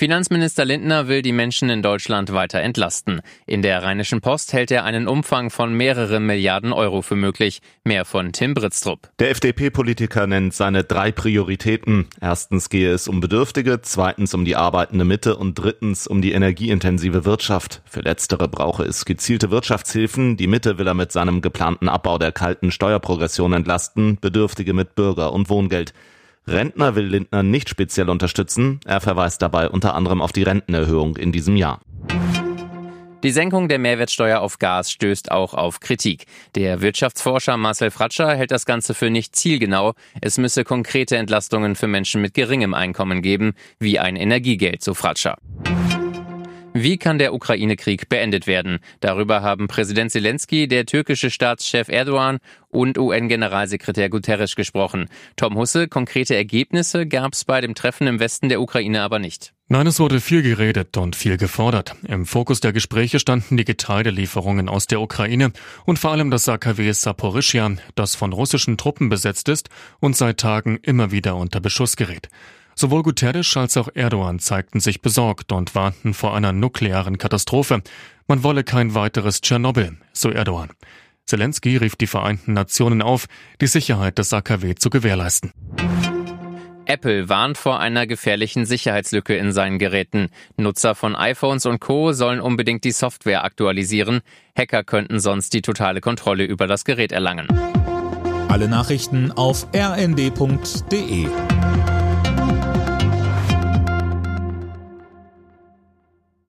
Finanzminister Lindner will die Menschen in Deutschland weiter entlasten. In der Rheinischen Post hält er einen Umfang von mehreren Milliarden Euro für möglich. Mehr von Tim Britztrup. Der FDP-Politiker nennt seine drei Prioritäten. Erstens gehe es um Bedürftige, zweitens um die arbeitende Mitte und drittens um die energieintensive Wirtschaft. Für letztere brauche es gezielte Wirtschaftshilfen. Die Mitte will er mit seinem geplanten Abbau der kalten Steuerprogression entlasten, Bedürftige mit Bürger- und Wohngeld. Rentner will Lindner nicht speziell unterstützen. Er verweist dabei unter anderem auf die Rentenerhöhung in diesem Jahr. Die Senkung der Mehrwertsteuer auf Gas stößt auch auf Kritik. Der Wirtschaftsforscher Marcel Fratscher hält das Ganze für nicht zielgenau. Es müsse konkrete Entlastungen für Menschen mit geringem Einkommen geben, wie ein Energiegeld, so Fratscher. Wie kann der Ukraine-Krieg beendet werden? Darüber haben Präsident Zelensky, der türkische Staatschef Erdogan und UN-Generalsekretär Guterres gesprochen. Tom Husse, konkrete Ergebnisse gab es bei dem Treffen im Westen der Ukraine aber nicht. Nein, es wurde viel geredet und viel gefordert. Im Fokus der Gespräche standen die Getreidelieferungen aus der Ukraine und vor allem das AKW Saporischia, das von russischen Truppen besetzt ist und seit Tagen immer wieder unter Beschuss gerät. Sowohl Guterres als auch Erdogan zeigten sich besorgt und warnten vor einer nuklearen Katastrophe. Man wolle kein weiteres Tschernobyl, so Erdogan. Zelensky rief die Vereinten Nationen auf, die Sicherheit des AKW zu gewährleisten. Apple warnt vor einer gefährlichen Sicherheitslücke in seinen Geräten. Nutzer von iPhones und Co sollen unbedingt die Software aktualisieren. Hacker könnten sonst die totale Kontrolle über das Gerät erlangen. Alle Nachrichten auf rnd.de